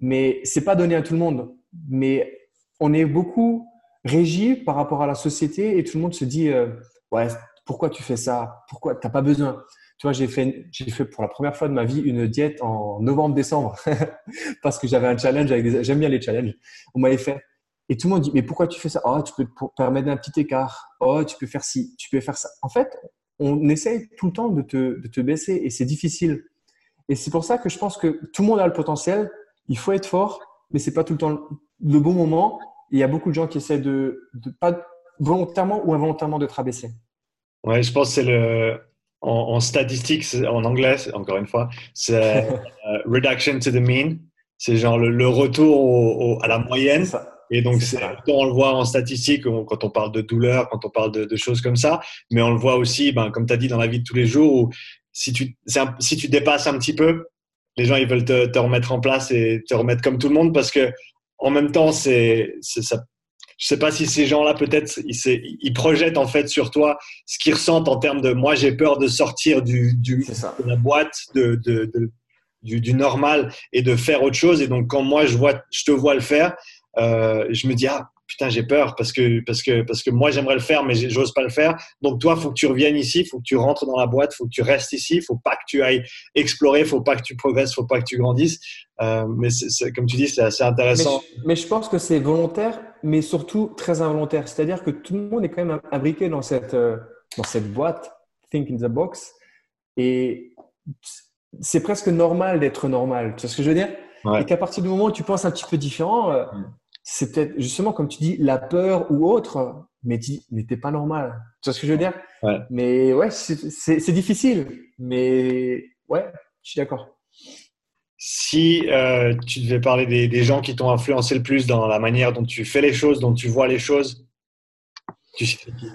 Mais c'est pas donné à tout le monde. Mais on est beaucoup régi par rapport à la société et tout le monde se dit euh, ouais pourquoi tu fais ça? Pourquoi t'as pas besoin? Tu vois j'ai fait fait pour la première fois de ma vie une diète en novembre décembre parce que j'avais un challenge j'aime bien les challenges on m'avait fait et tout le monde dit mais pourquoi tu fais ça? Oh tu peux te permettre un petit écart oh tu peux faire ci tu peux faire ça en fait on essaye tout le temps de te, de te baisser et c'est difficile et c'est pour ça que je pense que tout le monde a le potentiel il faut être fort mais c'est pas tout le temps le bon moment il y a beaucoup de gens qui essaient de, pas volontairement ou involontairement de te rabaisser. Ouais, je pense que c'est le en, statistiques en anglais encore une fois, c'est euh, reduction to the mean. C'est genre le, retour à la moyenne. Et donc, c'est, on le voit en statistiques quand on parle de douleur, quand on parle de, choses comme ça, mais on le voit aussi, ben, comme tu as dit, dans la vie de tous les jours, où si tu, si tu dépasses un petit peu, les gens ils veulent te, te, remettre en place et te remettre comme tout le monde parce que en même temps, c'est, ça. Je sais pas si ces gens-là, peut-être, ils, ils, projettent en fait sur toi ce qu'ils ressentent en termes de moi, j'ai peur de sortir du, du de la boîte, de, de, du, du, normal et de faire autre chose. Et donc, quand moi, je, vois, je te vois le faire, euh, je me dis, ah, putain, j'ai peur parce que, parce, que, parce que moi, j'aimerais le faire, mais j'ose pas le faire. Donc, toi, il faut que tu reviennes ici, il faut que tu rentres dans la boîte, il faut que tu restes ici, il faut pas que tu ailles explorer, il faut pas que tu progresses, il faut pas que tu grandisses. Euh, mais comme tu dis, c'est assez intéressant. Mais je, pense que c'est volontaire, mais surtout très involontaire. C'est-à-dire que tout le monde est quand même imbriqué dans cette, euh, dans cette boîte, Think in the Box. Et c'est presque normal d'être normal. Tu vois ce que je veux dire? Et qu'à partir du moment où tu penses un petit peu différent, euh, mm c'est peut-être justement, comme tu dis, la peur ou autre, mais n'était pas normal. Tu vois ce que je veux dire? Mais ouais, c'est difficile. Mais ouais, je suis d'accord. Si euh, tu devais parler des, gens qui t'ont influencé le plus dans la manière dont tu fais les choses, dont tu vois les choses, tu sais qui?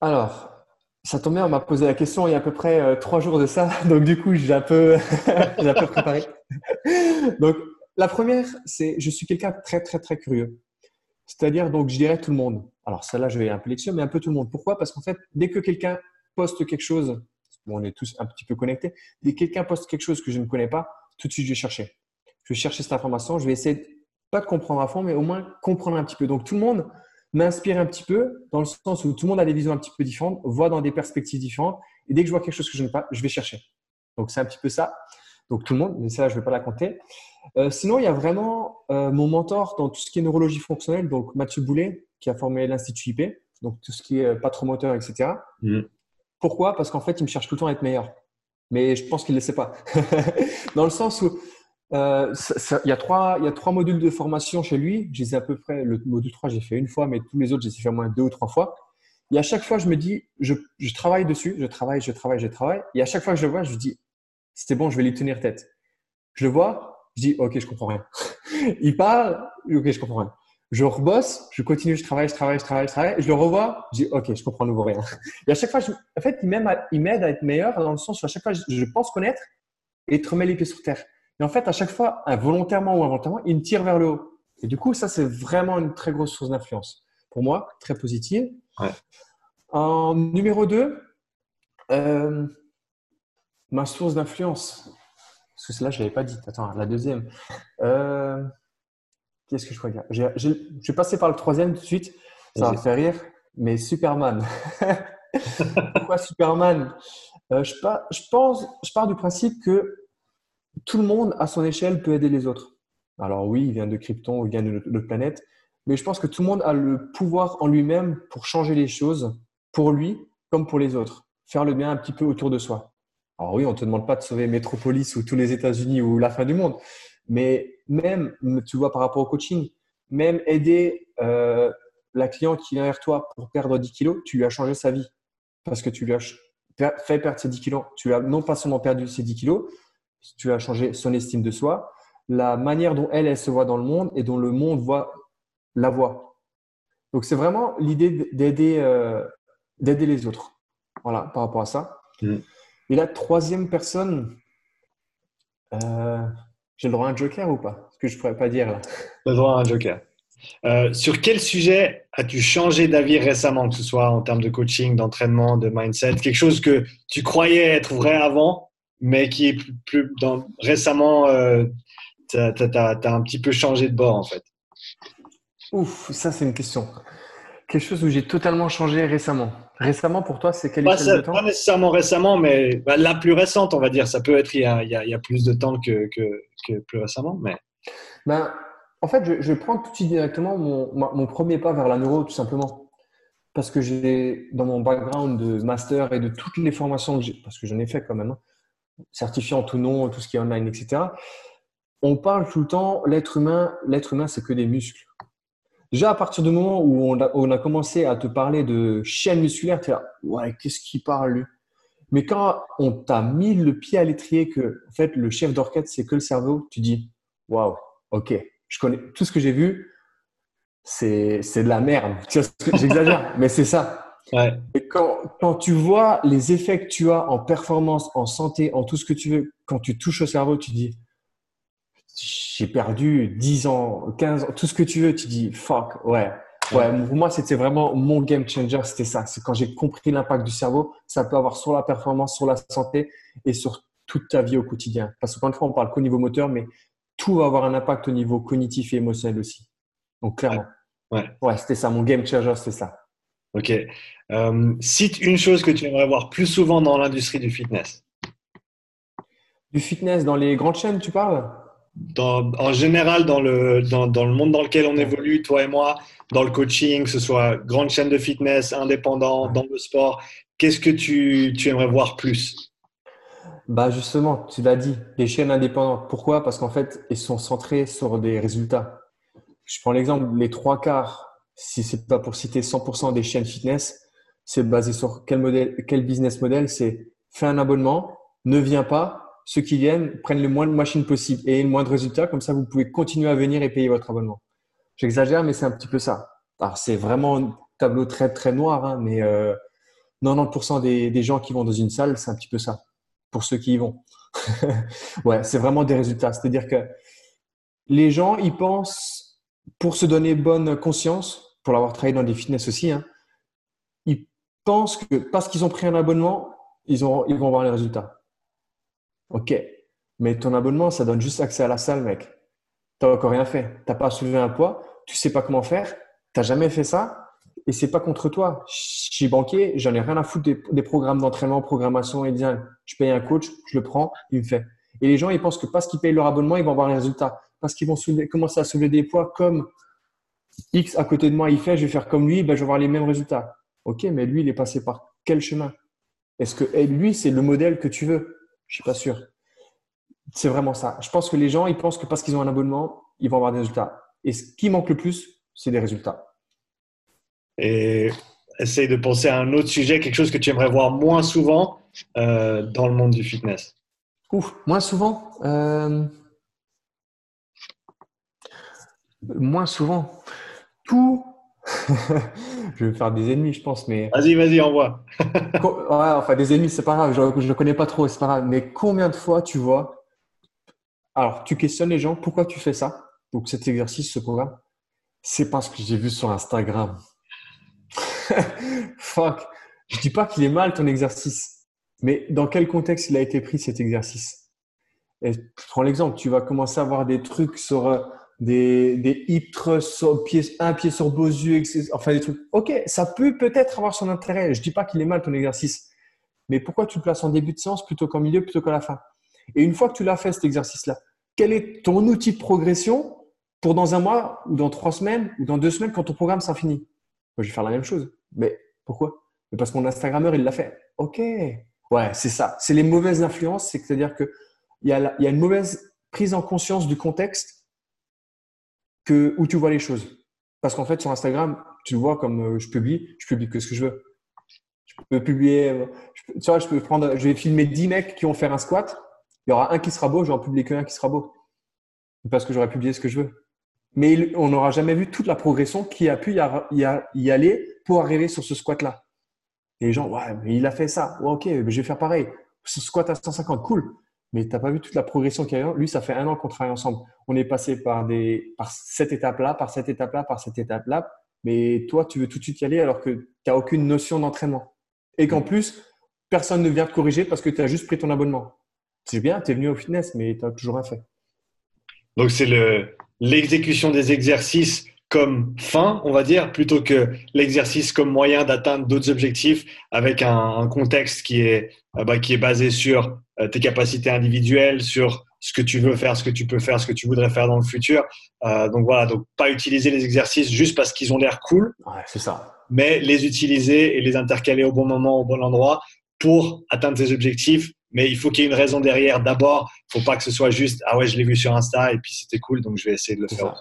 Alors, ça tombe bien, on m'a posé la question il y a à peu près euh, trois jours de ça. Donc, du coup, j'ai un peu, un peu préparé. Donc, la première, c'est je suis quelqu'un de très, très, très curieux. C'est-à-dire, donc, je dirais tout le monde. Alors, celle-là, je vais un peu l'exclure, mais un peu tout le monde. Pourquoi? Parce qu'en fait, dès que quelqu'un poste quelque chose, on est tous un petit peu connectés, dès que quelqu'un poste quelque chose que je ne connais pas, tout de suite, je vais chercher. Je vais chercher cette information, je vais essayer pas de comprendre à fond, mais au moins comprendre un petit peu. Donc, tout le monde m'inspire un petit peu dans le sens où tout le monde a des visions un petit peu différentes, voit dans des perspectives différentes. Et dès que je vois quelque chose que je sais pas, je vais chercher. Donc, c'est un petit peu ça. Donc, tout le monde, mais ça, je ne vais pas la compter. Euh, sinon, il y a vraiment euh, mon mentor dans tout ce qui est neurologie fonctionnelle, donc Mathieu Boulet, qui a formé l'Institut IP, donc tout ce qui est euh, patromoteur, etc. Mm. Pourquoi? Parce qu'en fait, il me cherche tout le temps à être meilleur. Mais je pense qu'il ne le sait pas. dans le sens où il, y a trois, il y a trois modules de formation chez lui. Je les à peu près, le module 3, j'ai fait une fois, mais tous les autres, j'ai fait au moins deux ou trois fois. Et à chaque fois, je me dis, je, je travaille dessus, je travaille, je travaille, je travaille. Et à chaque fois que je le vois, je me dis, c'est bon, je vais lui tenir tête. Je le vois, je dis, OK, je comprends rien. il parle, OK, je comprends rien. Je rebosse, je continue, je travaille, je travaille, je travaille, je travaille. je le revois, je dis, OK, je comprends nouveau rien. Et à chaque fois, en fait, il m'aide à être meilleur dans le sens où à chaque fois, je, pense connaître et te remet les pieds sur terre. Et en fait, à chaque fois, involontairement ou involontairement, il me tire vers le haut. Et du coup, ça, c'est vraiment une très grosse source d'influence. Pour moi, très positive. En numéro 2, euh, ma source d'influence. Que celle-là, je ne l'avais pas dit. Attends, la deuxième. Euh, Qu'est-ce que je crois dire? Je vais passer par le troisième tout de suite. Ça va faire rire. Mais Superman. Pourquoi Superman? Euh, je, je, pense, je pars du principe que tout le monde, à son échelle, peut aider les autres. Alors oui, il vient de Krypton, il vient de notre planète. Mais je pense que tout le monde a le pouvoir en lui-même pour changer les choses, pour lui comme pour les autres. Faire le bien un petit peu autour de soi. Alors oui, on ne te demande pas de sauver Metropolis ou tous les États-Unis ou la fin du monde, mais même, tu vois, par rapport au coaching, même aider euh, la cliente qui vient vers toi pour perdre 10 kilos, tu lui as changé sa vie parce que tu lui as fait perdre ses 10 kilos. Tu as non pas seulement perdu ses 10 kilos, tu as changé son estime de soi, la manière dont elle, elle se voit dans le monde et dont le monde voit la voix. Donc, c'est vraiment l'idée d'aider euh, d'aider les autres. Voilà, par rapport à ça. Mm. Et la troisième personne, euh, j'ai le droit à un joker ou pas? Ce que je ne pourrais pas dire là. Le droit à un joker. Euh, sur quel sujet as-tu changé d'avis récemment, que ce soit en termes de coaching, d'entraînement, de mindset? Quelque chose que tu croyais être vrai avant, mais qui est plus, dans, récemment, euh, tu as, un petit peu changé de bord en fait? Ouf, ça c'est une question. Quelque chose où j'ai totalement changé récemment. Récemment, pour toi, c'est quel pas, de temps Pas nécessairement récemment, mais bah, la plus récente, on va dire. Ça peut être il y a, il y a, plus de temps que, que, que, plus récemment. Mais... Ben, en fait, je, je prends tout de suite directement mon, mon, premier pas vers la neuro, tout simplement. Parce que j'ai, dans mon background de master et de toutes les formations que j'ai, parce que j'en ai fait quand même, hein, certifiant tout nom, tout ce qui est online, etc., on parle tout le temps, l'être humain, l'être humain, c'est que des muscles. Déjà, à partir du moment où on a, on a commencé à te parler de chaîne musculaire, tu es là, ouais, qu'est-ce qu'il parle lui? Mais quand on t'a mis le pied à l'étrier que, en fait, le chef d'orchestre, c'est que le cerveau, tu dis, waouh, ok, je connais tout ce que j'ai vu, c'est de la merde. J'exagère, mais c'est ça. Ouais. Et quand, quand tu vois les effets que tu as en performance, en santé, en tout ce que tu veux, quand tu touches au cerveau, tu dis, j'ai perdu 10 ans, 15 ans, tout ce que tu veux, tu dis fuck, ouais. Ouais, pour moi, c'était vraiment mon game changer, c'était ça. C'est quand j'ai compris l'impact du cerveau, ça peut avoir sur la performance, sur la santé et sur toute ta vie au quotidien. Parce que, une fois, on parle qu'au niveau moteur, mais tout va avoir un impact au niveau cognitif et émotionnel aussi. Donc, clairement. Ouais, ouais c'était ça. Mon game changer, c'était ça. Ok. Euh, cite une chose que tu aimerais voir plus souvent dans l'industrie du fitness. Du fitness dans les grandes chaînes, tu parles? En général, dans le, dans, dans, le monde dans lequel on évolue, toi et moi, dans le coaching, que ce soit grande chaîne de fitness, indépendant, dans le sport, qu'est-ce que tu, tu, aimerais voir plus? Bah Justement, tu l'as dit, les chaînes indépendantes. Pourquoi? Parce qu'en fait, elles sont centrées sur des résultats. Je prends l'exemple, les trois quarts, si ce n'est pas pour citer 100% des chaînes fitness, c'est basé sur quel, modèle, quel business model? C'est fais un abonnement, ne viens pas, ceux qui viennent prennent le moins de machines possible et le moins de résultats. Comme ça, vous pouvez continuer à venir et payer votre abonnement. J'exagère, mais c'est un petit peu ça. Alors, c'est vraiment un tableau très, très noir, hein, mais 90% euh, des, gens qui vont dans une salle, c'est un petit peu ça, pour ceux qui y vont. ouais, c'est vraiment des résultats. C'est-à-dire que les gens, ils pensent, pour se donner bonne conscience, pour l'avoir travaillé dans des fitness aussi, hein, ils pensent que parce qu'ils ont pris un abonnement, ils, ils vont avoir les résultats. Ok, mais ton abonnement, ça donne juste accès à la salle, mec. Tu n'as encore rien fait. Tu n'as pas soulevé un poids, tu sais pas comment faire, tu n'as jamais fait ça et c'est pas contre toi. Je suis banquier, j'en ai rien à foutre des, programmes d'entraînement, programmation et design. Je paye un coach, je le prends, il me fait. Et les gens, ils pensent que parce qu'ils payent leur abonnement, ils vont avoir les résultats. Parce qu'ils vont commencer à soulever des poids comme X à côté de moi, il fait, je vais faire comme lui, ben, je vais avoir les mêmes résultats. Ok, mais lui, il est passé par quel chemin? Est-ce que lui, c'est le modèle que tu veux? Je suis pas sûr. C'est vraiment ça. Je pense que les gens, ils pensent que parce qu'ils ont un abonnement, ils vont avoir des résultats. Et ce qui manque le plus, c'est des résultats. Et essaye de penser à un autre sujet, quelque chose que tu aimerais voir moins souvent euh, dans le monde du fitness. Ouf, moins souvent euh, Moins souvent. Tout je vais me faire des ennemis, je pense, mais. Vas-y, vas-y, envoie. ouais, enfin, des ennemis, c'est pas grave, je ne connais pas trop, c'est pas grave. Mais combien de fois tu vois. Alors, tu questionnes les gens, pourquoi tu fais ça? Donc, cet exercice, ce programme C'est parce que j'ai vu sur Instagram. Fuck. Je dis pas qu'il est mal ton exercice, mais dans quel contexte il a été pris cet exercice? Et je prends l'exemple, tu vas commencer à voir des trucs sur euh, des, des hip thrusts, un pied sur beaux yeux, enfin des trucs. Ok, ça peut peut-être avoir son intérêt. Je dis pas qu'il est mal ton exercice, mais pourquoi tu le places en début de séance plutôt qu'en milieu, plutôt qu'à la fin? Et une fois que tu l'as fait cet exercice-là, quel est ton outil de progression pour dans un mois ou dans trois semaines ou dans deux semaines quand ton programme sera fini? Moi, je vais faire la même chose. Mais pourquoi? Parce que mon Instagrammeur, il l'a fait. Ok. Ouais, c'est ça. C'est les mauvaises influences. C'est-à-dire qu'il y, a y a une mauvaise prise en conscience du contexte où tu vois les choses. Parce qu'en fait, sur Instagram, tu le vois comme euh, je publie, je publie que ce que je veux. Je peux publier, euh, tu vois, je peux prendre, je vais filmer 10 mecs qui vont faire un squat. Il y aura un qui sera beau, je vais en publier qu'un qui sera beau. Parce que j'aurais publié ce que je veux. Mais on n'aura jamais vu toute la progression qui a pu y, aller pour arriver sur ce squat-là. Et les gens, ouais, mais il a fait ça. ok, je vais faire pareil. Ce squat à 150, cool. Mais tu n'as pas vu toute la progression qu'il y a eu? Lui, ça fait un an qu'on travaille ensemble. On est passé par, des, par cette étape-là, par cette étape-là, par cette étape-là. Mais toi, tu veux tout de suite y aller alors que tu n'as aucune notion d'entraînement. Et qu'en plus, personne ne vient te corriger parce que tu as juste pris ton abonnement. C'est bien, tu es venu au fitness, mais tu n'as toujours rien fait. Donc, c'est l'exécution des exercices comme fin, on va dire, plutôt que l'exercice comme moyen d'atteindre d'autres objectifs avec un, contexte qui est, bah, qui est basé sur euh, tes capacités individuelles, sur ce que tu veux faire, ce que tu peux faire, ce que tu voudrais faire dans le futur. Euh, donc voilà, donc pas utiliser les exercices juste parce qu'ils ont l'air cool. Ouais, c'est ça. Mais les utiliser et les intercaler au bon moment, au bon endroit pour atteindre tes objectifs. Mais il faut qu'il y ait une raison derrière. D'abord, il faut pas que ce soit juste ah ouais, je l'ai vu sur Insta et puis c'était cool, donc je vais essayer de le faire.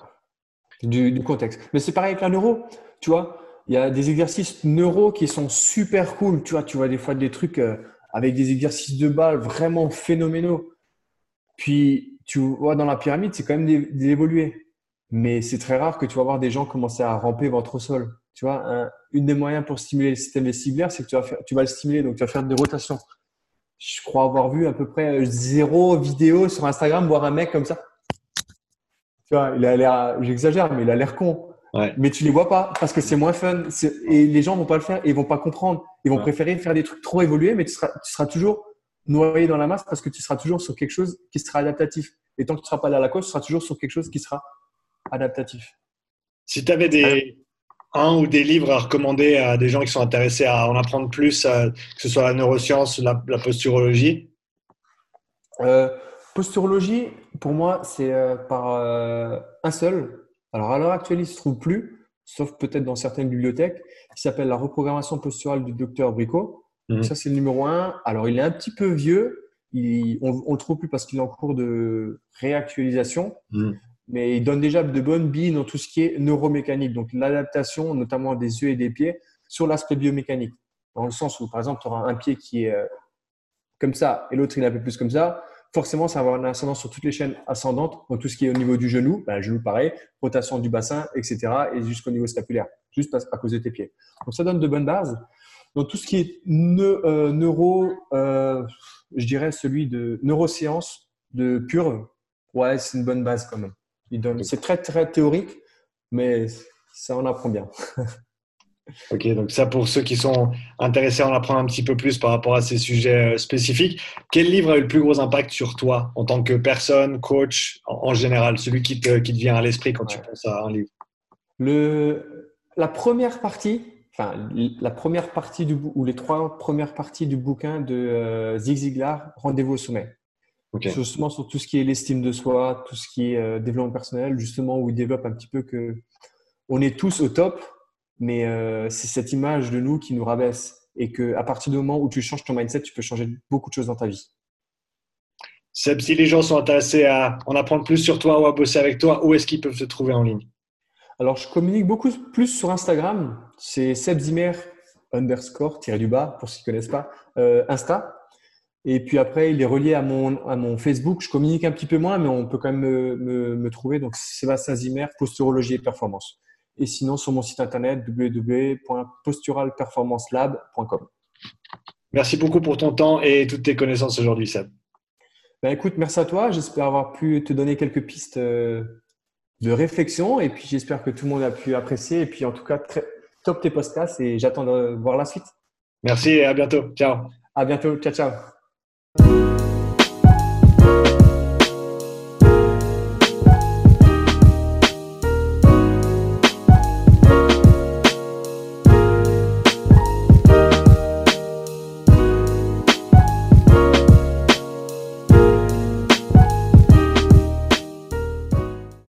Du, du, contexte. Mais c'est pareil avec la neuro. Tu vois, il y a des exercices neuro qui sont super cool. Tu vois, tu vois des fois des trucs euh, avec des exercices de balle vraiment phénoménaux. Puis, tu vois, dans la pyramide, c'est quand même d'évoluer. Mais c'est très rare que tu vas voir des gens commencer à ramper ventre au sol. Tu vois, un, une des moyens pour stimuler le système vestibulaire, c'est que tu vas, faire, tu vas le stimuler, donc tu vas faire des rotations. Je crois avoir vu à peu près zéro vidéo sur Instagram voir un mec comme ça. Tu vois, il a l'air, j'exagère, mais il a l'air con. Ouais. Mais tu les vois pas parce que c'est moins fun. Et les gens vont pas le faire et ils vont pas comprendre. Ils vont préférer faire des trucs trop évolués, mais tu seras, tu seras toujours noyé dans la masse parce que tu seras toujours sur quelque chose qui sera adaptatif. Et tant que tu ne seras pas là à la cause, tu seras toujours sur quelque chose qui sera adaptatif. Si tu avais des, un ou des livres à recommander à des gens qui sont intéressés à en apprendre plus, que ce soit la neuroscience, la, la posturologie? Euh, Posturologie, pour moi, c'est euh, par euh, un seul. Alors à l'heure actuelle, il ne se trouve plus, sauf peut-être dans certaines bibliothèques, qui s'appelle La reprogrammation posturale du docteur Bricot. Mhm. Ça, c'est le numéro un. Alors, il est un petit peu vieux. on ne le trouve plus parce qu'il est en cours de réactualisation. Mhm. Mais il donne déjà de bonnes billes dans tout ce qui est neuromécanique. Donc, l'adaptation, notamment des yeux et des pieds, sur l'aspect biomécanique. Dans le sens où, par exemple, tu auras un pied qui est euh, comme ça et l'autre, il est un peu plus comme ça. Forcément, ça va avoir une ascendance sur toutes les chaînes ascendantes. Donc, tout ce qui est au niveau du genou, ben, genou pareil, rotation du bassin, etc. Et jusqu'au niveau scapulaire, juste à cause de tes pieds. Donc, ça donne de bonnes bases. Donc tout ce qui est euh, neuro, euh, je dirais celui de neurosciences de pure, ouais, c'est une bonne base quand même. C'est très très théorique, mais ça en apprend bien. ok, donc ça pour ceux qui sont intéressés à en apprendre un petit peu plus par rapport à ces sujets euh, spécifiques, quel livre a eu le plus gros impact sur toi en tant que personne, coach, en, général, celui qui te, qui te vient à l'esprit quand tu penses à un livre? Le, La première partie, enfin, la première partie du ou les trois premières parties du bouquin de euh, Zig Ziglar, Rendez-vous au sommet. Justement sur tout ce qui est l'estime de soi, tout ce qui est euh, développement personnel, justement où il développe un petit peu que on est tous au top, mais euh, c'est cette image de nous qui nous rabaisse et que à partir du moment où tu changes ton mindset, tu peux changer beaucoup de choses dans ta vie. Seb, si les gens sont intéressés à en apprendre plus sur toi ou à bosser avec toi, où est-ce qu'ils peuvent se trouver en ligne? Alors, je communique beaucoup plus sur Instagram. C'est Sebzimer underscore, tiré du bas, pour ceux qui ne connaissent pas, euh, Insta. Et puis après, il est relié à mon, à mon Facebook. Je communique un petit peu moins, mais on peut quand même me, me, trouver. Donc, Sébastien Zimmer, posturologie et performance. Et sinon, sur mon site internet, www.posturalperformancelab.com. Merci beaucoup pour ton temps et toutes tes connaissances aujourd'hui, Seb. Ben, écoute, merci à toi. J'espère avoir pu te donner quelques pistes euh, de réflexion. Et puis, j'espère que tout le monde a pu apprécier. Et puis, en tout cas, très, top tes podcasts et j'attends de voir la suite. Merci et à bientôt. Ciao. À bientôt. Ciao, ciao.